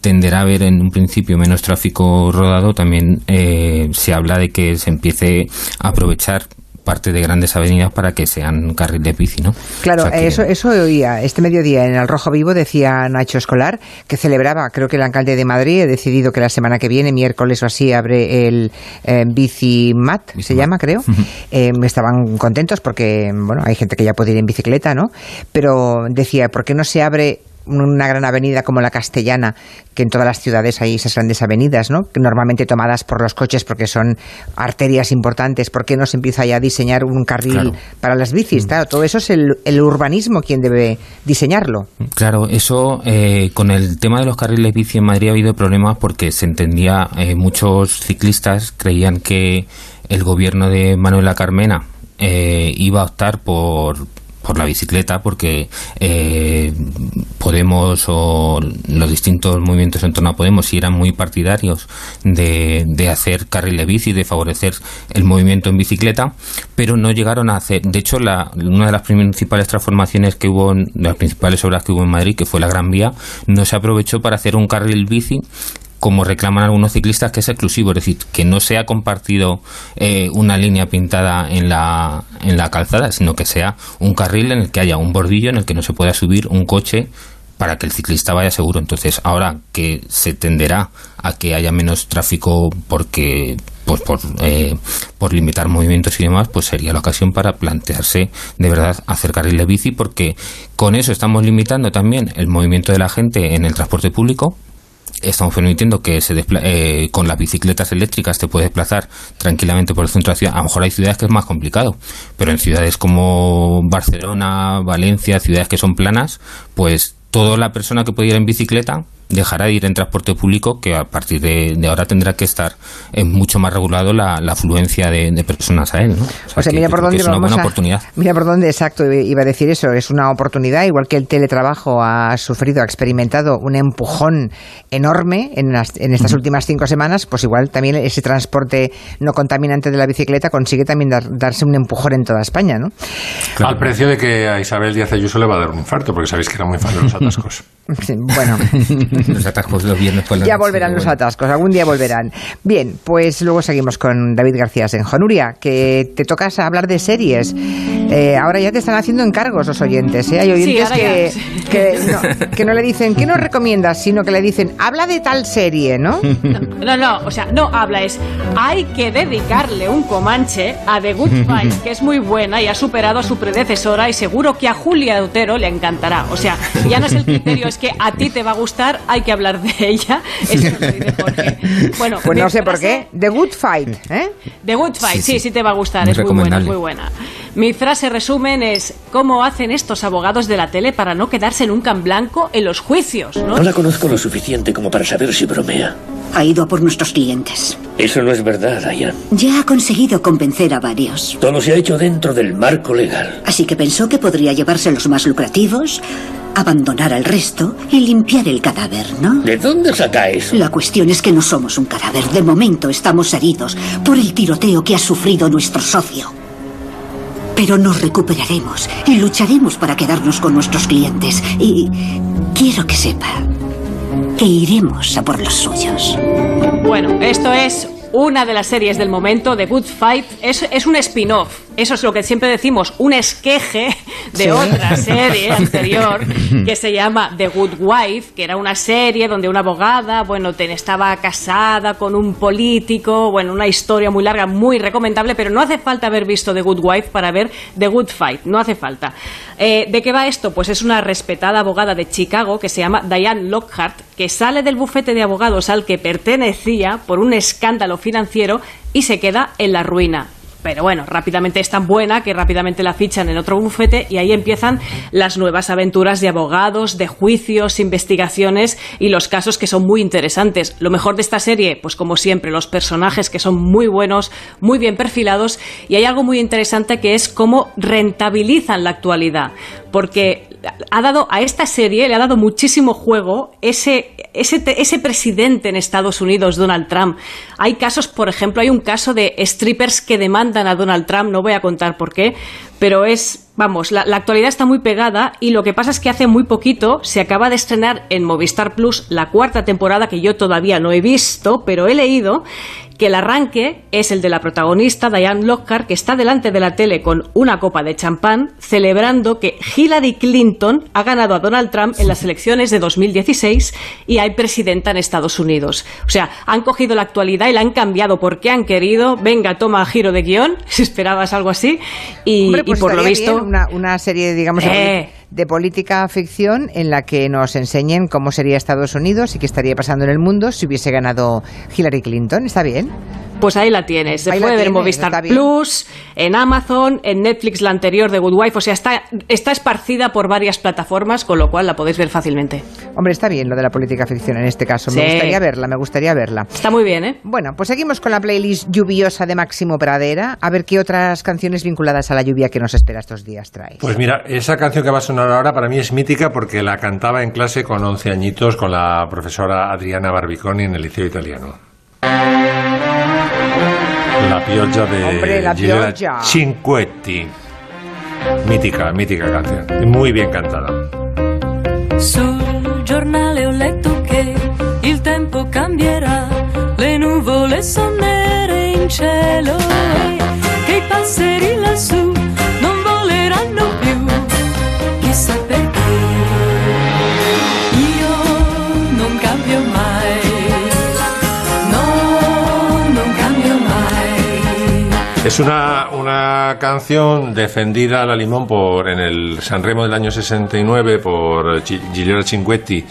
tenderá a haber en un principio menos tráfico rodado, también eh, se habla de que se empiece a aprovechar parte de grandes avenidas para que sean carriles bici, ¿no? Claro, O sea que- eso, eso oía. Este mediodía en el Rojo Vivo decía Nacho Escolar que celebraba, creo que el alcalde de Madrid ha decidido que la semana que viene, miércoles o así, abre el eh, Bici Mat, se llama, creo. Eh, estaban contentos porque, bueno, hay gente que ya puede ir en bicicleta, ¿no? Pero decía, ¿por qué no se abre una gran avenida como la Castellana, que en todas las ciudades hay esas grandes avenidas, ¿no? Que normalmente tomadas por los coches porque son arterias importantes. ¿Por qué no se empieza ya a diseñar un carril Claro. para las bicis? Claro, todo eso es el, el urbanismo quien debe diseñarlo. Claro, eso eh, con el tema de los carriles bici en Madrid ha habido problemas porque se entendía, eh, muchos ciclistas creían que el gobierno de Manuela Carmena eh, iba a optar por por la bicicleta porque eh, Podemos o los distintos movimientos en torno a Podemos sí eran muy partidarios de, de hacer carriles bici, de favorecer el movimiento en bicicleta, pero no llegaron a hacer. De hecho, la, una de las principales transformaciones que hubo, de las principales obras que hubo en Madrid, que fue la Gran Vía, no se aprovechó para hacer un carril bici como reclaman algunos ciclistas, que es exclusivo, es decir, que no sea compartido eh, una línea pintada en la, en la calzada, sino que sea un carril en el que haya un bordillo en el que no se pueda subir un coche para que el ciclista vaya seguro. Entonces, ahora que se tenderá a que haya menos tráfico porque pues por, eh, por limitar movimientos y demás, pues sería la ocasión para plantearse de verdad hacer carriles bici, porque con eso estamos limitando también el movimiento de la gente en el transporte público, estamos permitiendo que se eh, con las bicicletas eléctricas te puedes desplazar tranquilamente por el centro de la ciudad. A lo mejor hay ciudades que es más complicado, pero en ciudades como Barcelona, Valencia, ciudades que son planas, pues toda la persona que puede ir en bicicleta dejará de ir en transporte público, que a partir de, ahora tendrá que estar eh, mucho más regulado la, afluencia de, personas a él. ¿no? O sea, mira por dónde es una buena oportunidad. Mira por dónde, exacto, iba a decir eso. Es una oportunidad, igual que el teletrabajo ha sufrido, ha experimentado un empujón enorme en, en estas últimas cinco semanas, pues igual también ese transporte no contaminante de la bicicleta consigue también darse un empujón en toda España, ¿no? Al precio de que a Isabel Díaz Ayuso le va a dar un infarto, porque sabéis que era muy fan de los atascos. Bueno. los atascos los viernes por Ya volverán los atascos, algún día volverán. Bien, pues luego seguimos con David García Senjonuria, que te tocas hablar de series. Eh, ahora ya te están haciendo encargos los oyentes, ¿eh? Hay oyentes que, que, no, que, no, le dicen, ¿qué nos recomiendas? Sino que le dicen, habla de tal serie, ¿no? No, no, o sea, no habla, es, hay que dedicarle un comanche a The Good Fight, que es muy buena y ha superado a su predecesora y seguro que a Julia Otero le encantará. O sea, ya no es el criterio, es que a ti te va a gustar, hay que hablar de ella. Eso lo dice Jorge. Bueno, pues no sé por qué. The Good Fight, ¿eh? The Good Fight, sí, sí, te va a gustar, es muy buena, muy buena. Mi frase resumen es ¿cómo hacen estos abogados de la tele para no quedarse nunca en blanco en los juicios? No, no la conozco lo suficiente como para saber si bromea. Ha ido a por nuestros clientes. Eso no es verdad, Diane. Ya ha conseguido convencer a varios. Todo se ha hecho dentro del marco legal. Así que pensó que podría llevarse los más lucrativos, abandonar al resto y limpiar el cadáver, ¿no? ¿De dónde saca eso? La cuestión es que no somos un cadáver. De momento estamos heridos por el tiroteo que ha sufrido nuestro socio. Pero nos recuperaremos y lucharemos para quedarnos con nuestros clientes. Y quiero que sepa que iremos a por los suyos. Bueno, esto es una de las series del momento, The Good Fight, es, es un spin-off. Eso es lo que siempre decimos, un esqueje de otra serie anterior que se llama The Good Wife, que era una serie donde una abogada, bueno, estaba casada con un político, bueno, una historia muy larga, muy recomendable, pero no hace falta haber visto The Good Wife para ver The Good Fight, no hace falta. Eh, ¿De qué va esto? Pues es una respetada abogada de Chicago que se llama Diane Lockhart, que sale del bufete de abogados al que pertenecía por un escándalo financiero y se queda en la ruina. Pero bueno, rápidamente es tan buena que rápidamente la fichan en otro bufete y ahí empiezan las nuevas aventuras de abogados, de juicios, investigaciones y los casos que son muy interesantes. Lo mejor de esta serie, pues como siempre, los personajes que son muy buenos, muy bien perfilados y hay algo muy interesante que es cómo rentabilizan la actualidad. Porque ha dado a esta serie, le ha dado muchísimo juego ese, ese, ese presidente en Estados Unidos, Donald Trump. Hay casos, por ejemplo, hay un caso de strippers que demandan a Donald Trump, no voy a contar por qué, pero es, vamos, la, la, actualidad está muy pegada y lo que pasa es que hace muy poquito se acaba de estrenar en Movistar Plus la cuarta temporada que yo todavía no he visto, pero he leído que el arranque es el de la protagonista Diane Lockhart, que está delante de la tele con una copa de champán, celebrando que Hillary Clinton ha ganado a Donald Trump en las elecciones de 2016 y hay presidenta en Estados Unidos. O sea, han cogido la actualidad y la han cambiado porque han querido. Venga, toma giro de guion, si esperabas algo así. Y, pues por lo visto. una, una, serie, digamos. Eh, de política ficción en la que nos enseñen cómo sería Estados Unidos y qué estaría pasando en el mundo si hubiese ganado Hillary Clinton. ¿Está bien? Pues ahí la tienes. Se puede ver en Movistar Plus, en Amazon, en Netflix la anterior de Good Wife. O sea, está, está esparcida por varias plataformas, con lo cual la podéis ver fácilmente. Hombre, está bien lo de la política ficción en este caso. Me gustaría verla, me gustaría verla. Está muy bien, ¿eh? Bueno, pues seguimos con la playlist lluviosa de Máximo Pradera. A ver qué otras canciones vinculadas a la lluvia que nos espera estos días trae. Pues mira, esa canción que va a sonar ahora para mí es mítica porque la cantaba en clase con 11 añitos con la profesora Adriana Barbiconi en el Liceo Italiano. La pioggia de Hombre, la pioggia. Cinquetti. Mitica, mitica canción. Muy bien cantada. Sul giornale ho letto che il tempo cambierà, le nuvole sono nere in cielo e che i passeri lassù non voleranno più. Es una, una canción defendida a la limón por, en el Sanremo del año 69 por Gigliola Cinquetti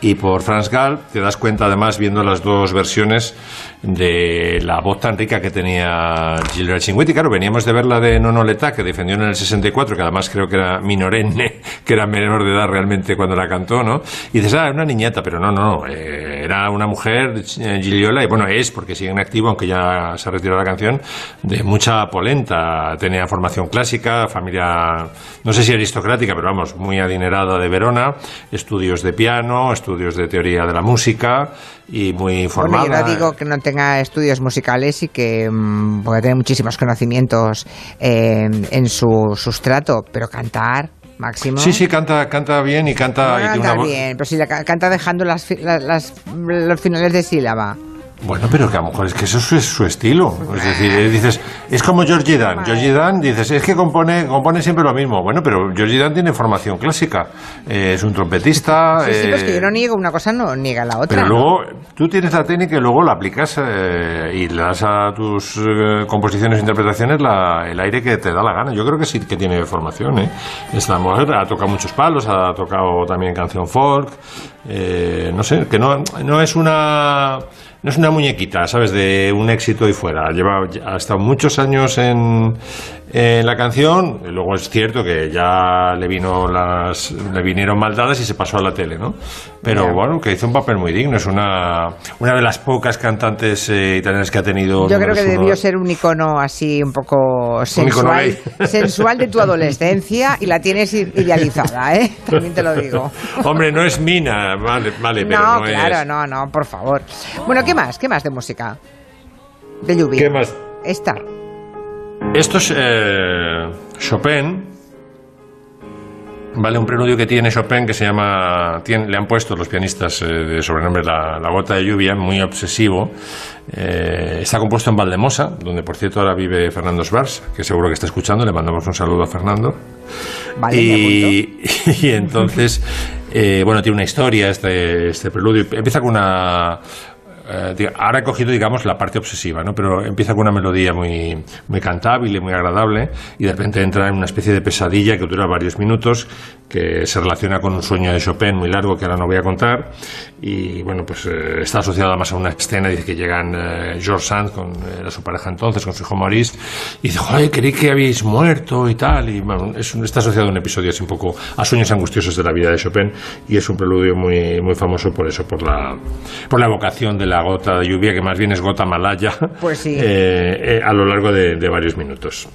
y por Franz Gall. Te das cuenta además viendo las dos versiones de la voz tan rica que tenía Gilbert Cinquetti. Claro, veníamos de ver la de Nono Letá, que defendió en el 64, que además creo que era minorenne, que era menor de edad realmente cuando la cantó, ¿no? Y dices, ah, una niñata, pero no, no, eh, era una mujer, eh, Giliola, y bueno, es, porque sigue en activo, aunque ya se retiró la canción, de mucha polenta. Tenía formación clásica, familia, no sé si aristocrática, pero vamos, muy adinerada de Verona, estudios de piano, estudios de teoría de la música y muy informada. Bueno, yo no digo que no tenga estudios musicales y que mm, puede tener muchísimos conocimientos eh, en su sustrato, pero cantar, Máximo. Sí, sí, canta, canta bien y canta. No y canta una bien, pero si la ca- canta dejando las, fi- la- las- los finales de sílaba. Bueno, pero que a lo mejor es que eso es su, su estilo. Es decir, eh, dices, es como Georgie Dan. Georgie Dan, dices, es que compone, compone siempre lo mismo. Bueno, pero Georgie Dan tiene formación clásica. Eh, es un trompetista. Sí, sí, pues que eh, yo no niego una cosa, no niega la otra. Pero ¿no? luego tú tienes la técnica y luego la aplicas eh, y le das a tus eh, composiciones e interpretaciones la- el aire que te da la gana. Yo creo que sí que tiene formación. ¿eh? Esta mujer ha tocado muchos palos, ha tocado también canción folk. eh, no sé, que no, no es una. No es una muñequita, ¿sabes? De un éxito y fuera. Lleva, ha estado muchos años en, en la canción. luego es cierto que ya le vino las, le vinieron maldadas y se pasó a la tele, ¿no? Pero bueno, que hizo un papel muy digno. Es una, una de las pocas cantantes eh, italianas que ha tenido. Yo creo que uno. debió ser un icono así un poco icono sensual, gay. sensual de tu adolescencia y la tienes idealizada, ¿eh? También te lo digo. Hombre, no es Mina, vale, vale pero no, no, claro, es. no, no, por favor. Bueno, ¿qué más? ¿Qué más de música? De lluvia. ¿Qué más? Esta. Esto es eh, Chopin. Vale, un preludio que tiene Chopin que se llama. tiene- le han puesto los pianistas eh, de sobrenombre la, la gota de lluvia, muy obsesivo. Eh, está compuesto en Valdemosa, donde por cierto ahora vive Fernando Svars, que seguro que está escuchando. Le mandamos un saludo a Fernando. Vale, y, y entonces, eh, bueno, tiene una historia este, este preludio. Empieza con una. Eh, ahora he cogido, digamos, la parte obsesiva, ¿no? Pero empieza con una melodía muy, muy cantable, muy agradable, y de repente entra en una especie de pesadilla que dura varios minutos, que se relaciona con un sueño de Chopin muy largo que ahora no voy a contar. Y bueno, pues eh, está asociado además a una escena, dice que llegan eh, George Sand con eh, su pareja entonces, con su hijo Maurice, y dice, joder, creí que habéis muerto y tal. Y bueno, es un- está asociado a un episodio así un poco a sueños angustiosos de la vida de Chopin, y es un preludio muy, muy famoso por eso, por la, por la evocación de la gota de lluvia, que más bien es gota malaya, Pues sí. eh, eh, a lo largo de, de varios minutos.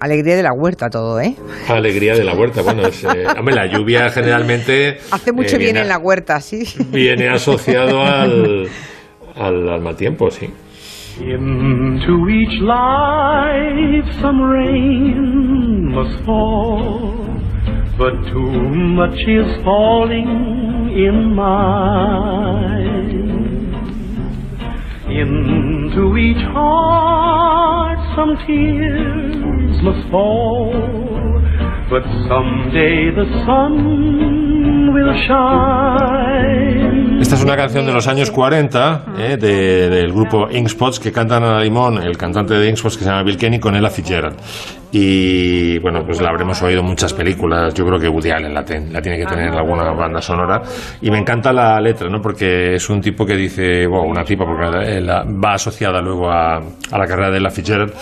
Alegría de la huerta todo, ¿eh? Alegría de la huerta, bueno, es, eh, hombre, la lluvia generalmente... Hace mucho eh, bien en la huerta, sí. Viene asociado al, al, al mal tiempo, sí. Into each life some rain must fall, but too much is falling in mine. Into each heart some tears must fall, but someday the sun. Esta es una canción de los años 40 eh, de- del grupo Ink Spots que cantan a Limón, el cantante de Ink Spots que se llama Bill Kenny con Ella Fitzgerald. Y bueno, pues la habremos oído en muchas películas. Yo creo que Woody Allen la, ten- la tiene que tener en alguna banda sonora. Y me encanta la letra, ¿no? Porque es un tipo que dice, bueno, una tipa, porque eh, la- va asociada luego a, a la carrera de Ella Fitzgerald.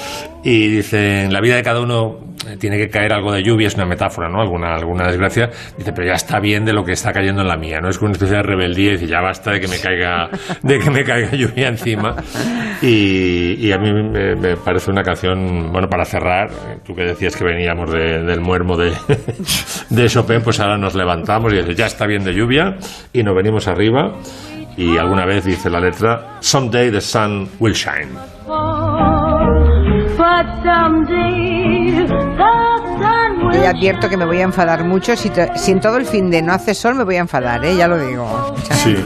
Y dice, en la vida de cada uno eh, tiene que caer algo de lluvia, es una metáfora, ¿no? Alguna, alguna desgracia. Dice, pero ya está bien de lo que está cayendo en la mía, ¿no? Es una especie de rebeldía y dice, ya basta de que me caiga, de que me caiga lluvia encima. Y, y a mí me, me parece una canción, bueno, para cerrar, tú que decías que veníamos de- del muermo de, de Chopin, pues ahora nos levantamos y dices, ya está bien de lluvia y nos venimos arriba. Y alguna vez dice la letra, Someday the sun will shine. But someday the ya advierto que me voy a enfadar mucho. Si, si en todo el fin de no hace sol, me voy a enfadar, ¿eh? Ya lo digo. Sí.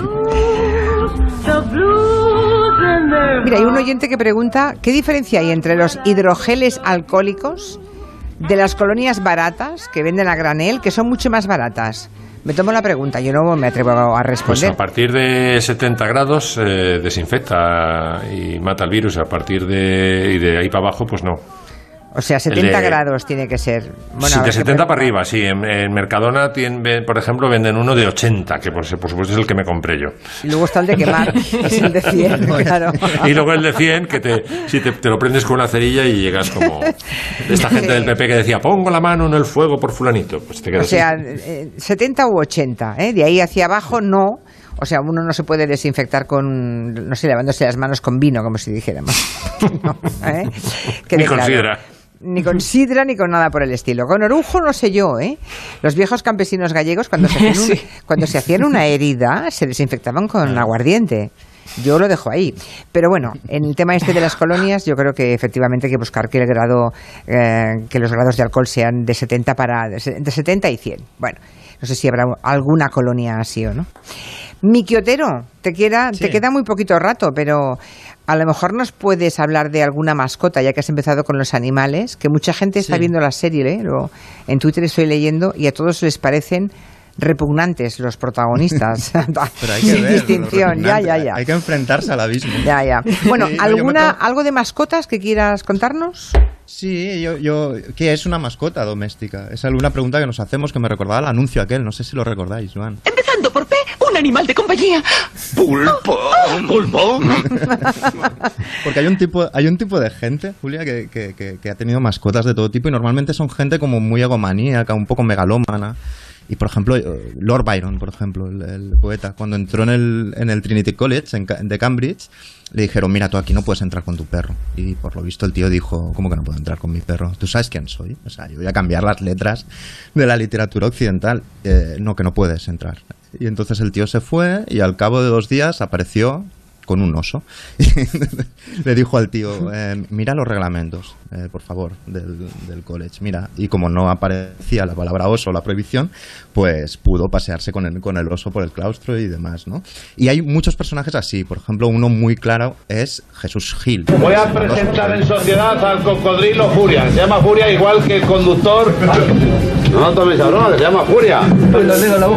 Mira, hay un oyente que pregunta, ¿qué diferencia hay entre los hidrogeles alcohólicos de las colonias baratas que venden a granel, que son mucho más baratas? Me tomo la pregunta, yo no me atrevo a Pues responder. a partir de 70 grados eh, desinfecta y mata el virus. A partir de, y de ahí para abajo, pues no. O sea, 70 El de- grados tiene que ser. Bueno, Sí, de que 70 para arriba, sí. En, en Mercadona, ve- por ejemplo, venden uno de 80, que por, por supuesto es el que me compré yo. Y luego está el de quemar, es el de 100, claro. Y luego el de 100, que te, si te, te lo prendes con una cerilla y llegas como esta gente del PP que decía, pongo la mano en el fuego por fulanito. Pues te O quedas sea, así. eh, 70 u 80, ¿eh? De ahí hacia abajo no. O sea, uno no se puede desinfectar con, no sé, lavándose las manos con vino, como si dijéramos. No, ¿eh? Ni con claro. sidra. Ni con sidra ni con nada por el estilo. Con orujo no sé yo, ¿eh? Los viejos campesinos gallegos cuando se hacían, un- cuando se hacían una herida se desinfectaban con aguardiente. Yo lo dejo ahí. Pero bueno, en el tema este de las colonias, yo creo que efectivamente hay que buscar que el grado, eh, que los grados de alcohol sean de 70 para de 70 y 100. Bueno, no sé si habrá alguna colonia así o no. Miki Otero, te queda, te queda muy poquito rato, pero a lo mejor nos puedes hablar de alguna mascota, ya que has empezado con los animales, que mucha gente está Sí. viendo la serie, ¿eh? Lo- en Twitter estoy leyendo y a todos les parecen repugnantes los protagonistas. Pero hay que Sin ver, distinción, ya, ya, ya. Hay que enfrentarse al abismo. Ya, ya. Bueno, Sí, ¿alguna, ¿algo de mascotas que quieras contarnos? Sí, yo, yo, ¿qué es una mascota doméstica? Es alguna pregunta que nos hacemos que me recordaba el anuncio aquel, no sé si lo recordáis, Joan. Empezando por P, animal de compañía. Pulpo, pulpo. Porque hay un tipo, hay un tipo de gente, Julia, que, que- que- que ha tenido mascotas de todo tipo y normalmente son gente como muy egomaníaca, un poco megalómana. Y por ejemplo, eh, Lord Byron, por ejemplo, el, el poeta, cuando entró en el, en el Trinity College en de Cambridge, le dijeron, mira, tú aquí no puedes entrar con tu perro. Y por lo visto el tío dijo, ¿cómo que no puedo entrar con mi perro? ¿Tú sabes quién soy? O sea, yo voy a cambiar las letras de la literatura occidental. Eh, no, que no puedes entrar. Y entonces el tío se fue y al cabo de dos días apareció con un oso. Le dijo al tío, eh, mira los reglamentos, eh, por favor, del, del college, mira. Y como no aparecía la palabra oso, la prohibición, pues pudo pasearse con el, con el oso por el claustro y demás, ¿no? Y hay muchos personajes así. Por ejemplo, uno muy claro es Jesús Gil. Voy a presentar en sociedad al cocodrilo Furia. Se llama Furia igual que el conductor. No tomes broma, se llama Furia.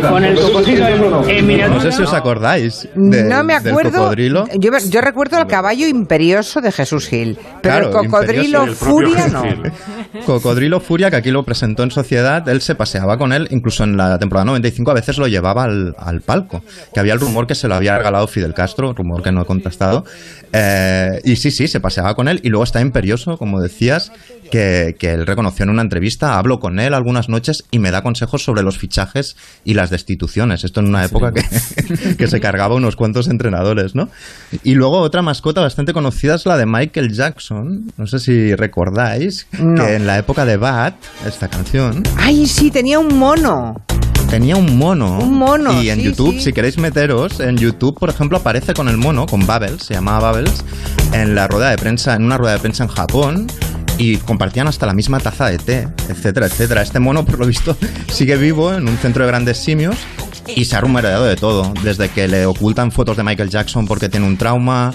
Con el cocodrilo en miniatura. No sé si os acordáis. de- no me del acuerdo. Yo, yo recuerdo el caballo imperioso de Jesús Gil, pero Claro, el cocodrilo furia no. Cocodrilo Furia, que aquí lo presentó en Sociedad, él se paseaba con él, incluso en la temporada 95 a veces lo llevaba al, al palco, que había el rumor que se lo había regalado Fidel Castro, rumor que no he contrastado, Eh, y sí, sí, se paseaba con él, y luego está Imperioso, como decías, que, que él reconoció en una entrevista, hablo con él algunas noches y me da consejos sobre los fichajes y las destituciones, esto en una época que, que se cargaba unos cuantos entrenadores, ¿no? Y luego otra mascota bastante conocida es la de Michael Jackson, no sé si recordáis, No. que en la época de Bad, esta canción, Ay, sí, tenía un mono. tenía un mono. Un mono, Y en sí, YouTube, sí. si queréis meteros, en YouTube, por ejemplo, aparece con el mono, con Bubbles, se llamaba Bubbles, en la rueda de prensa, en una rueda de prensa en Japón. Y compartían hasta la misma taza de té, etcétera, etcétera. Este mono, por lo visto, sigue vivo en un centro de grandes simios y se ha rumoreado de todo. Desde que le ocultan fotos de Michael Jackson porque tiene un trauma,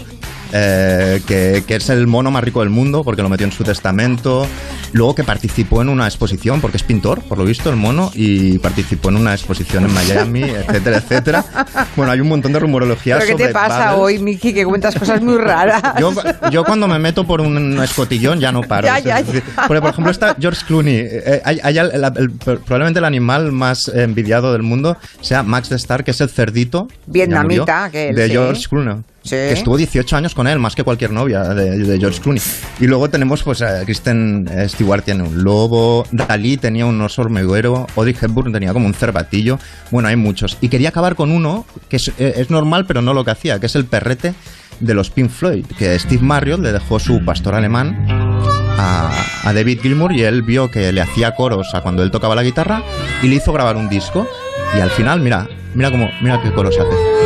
eh, que, que es el mono más rico del mundo porque lo metió en su testamento. Luego que participó en una exposición, porque es pintor, por lo visto, el mono, y participó en una exposición en Miami, etcétera, etcétera. Bueno, hay un montón de rumorología ¿Pero qué te pasa hoy, Miki, que cuentas cosas muy raras? Yo, yo cuando me meto por un escotillón ya no paro. Ya, ya, ya. Porque, por ejemplo, está George Clooney. Eh, hay- hay el- el- el- probablemente el animal más envidiado del mundo sea Max de Star, que es el cerdito Vietnamita, ya murió, que él, de sí. George Clooney. Estuvo 18 años con él, más que cualquier novia de, George Clooney. Y luego tenemos, pues, a Kristen Stewart tiene un lobo, Dalí tenía un oso hormiguero, Audrey Hepburn tenía como un cervatillo. Bueno, hay muchos. Y quería acabar con uno que es, eh, normal, pero no lo que hacía, que es el perrete de los Pink Floyd, que Steve Marriott le dejó su pastor alemán a, a David Gilmour y él vio que le hacía coros a cuando él tocaba la guitarra y le hizo grabar un disco y al final, mira, mira cómo, mira qué coros hace.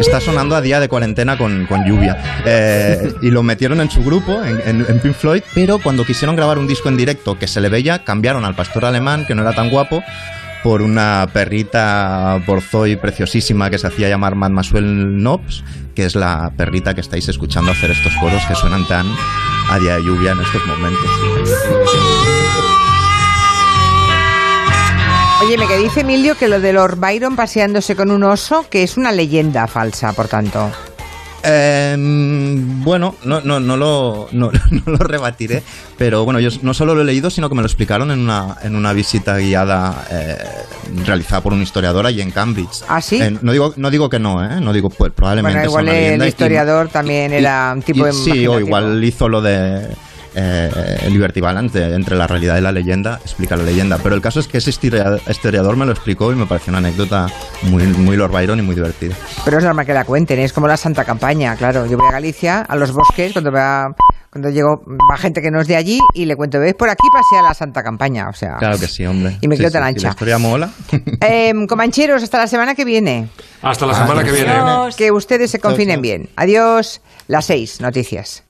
Está sonando a día de cuarentena con, con lluvia. Eh, y lo metieron en su grupo, en, en- Pink Floyd, pero cuando quisieron grabar un disco en directo que se le veía, cambiaron al pastor alemán, que no era tan guapo, por una perrita borzoi preciosísima que se hacía llamar Mad Masuel Knobs, que es la perrita que estáis escuchando hacer estos coros que suenan tan a día de lluvia en estos momentos. Oye, me que dice Emilio que lo de Lord Byron paseándose con un oso, que es una leyenda falsa, por tanto. Em, Bueno, no, no, no, lo, no, no lo rebatiré, pero bueno, yo no solo lo he leído, sino que me lo explicaron en una, en una visita guiada eh, realizada por un historiador allí en Cambridge. ¿Ah, sí? Eh, no, digo, no digo que no, ¿eh? No digo, pues probablemente Bueno, igual sea una el y- historiador también y- era un tipo y- Sí, o igual hizo lo de eh, Liberty Balance entre la realidad y la leyenda, explica la leyenda. Pero el caso es que ese historia- historiador me lo explicó y me pareció una anécdota muy, muy Lord Byron y muy divertida. Pero es normal que la cuenten, es como la Santa Campaña, claro. Yo voy a Galicia, a los bosques, cuando va, cuando llego, va gente que no es de allí y le cuento, ¿ves? Por aquí pasea la Santa Campaña, o sea. Claro que sí, hombre. Y me Sí, quedo sí, tan sí, ancha. La historia mola. Em, comancheros, hasta la semana que viene. Hasta la semana que viene. Que ustedes se confinen bien. Adiós. Las seis noticias.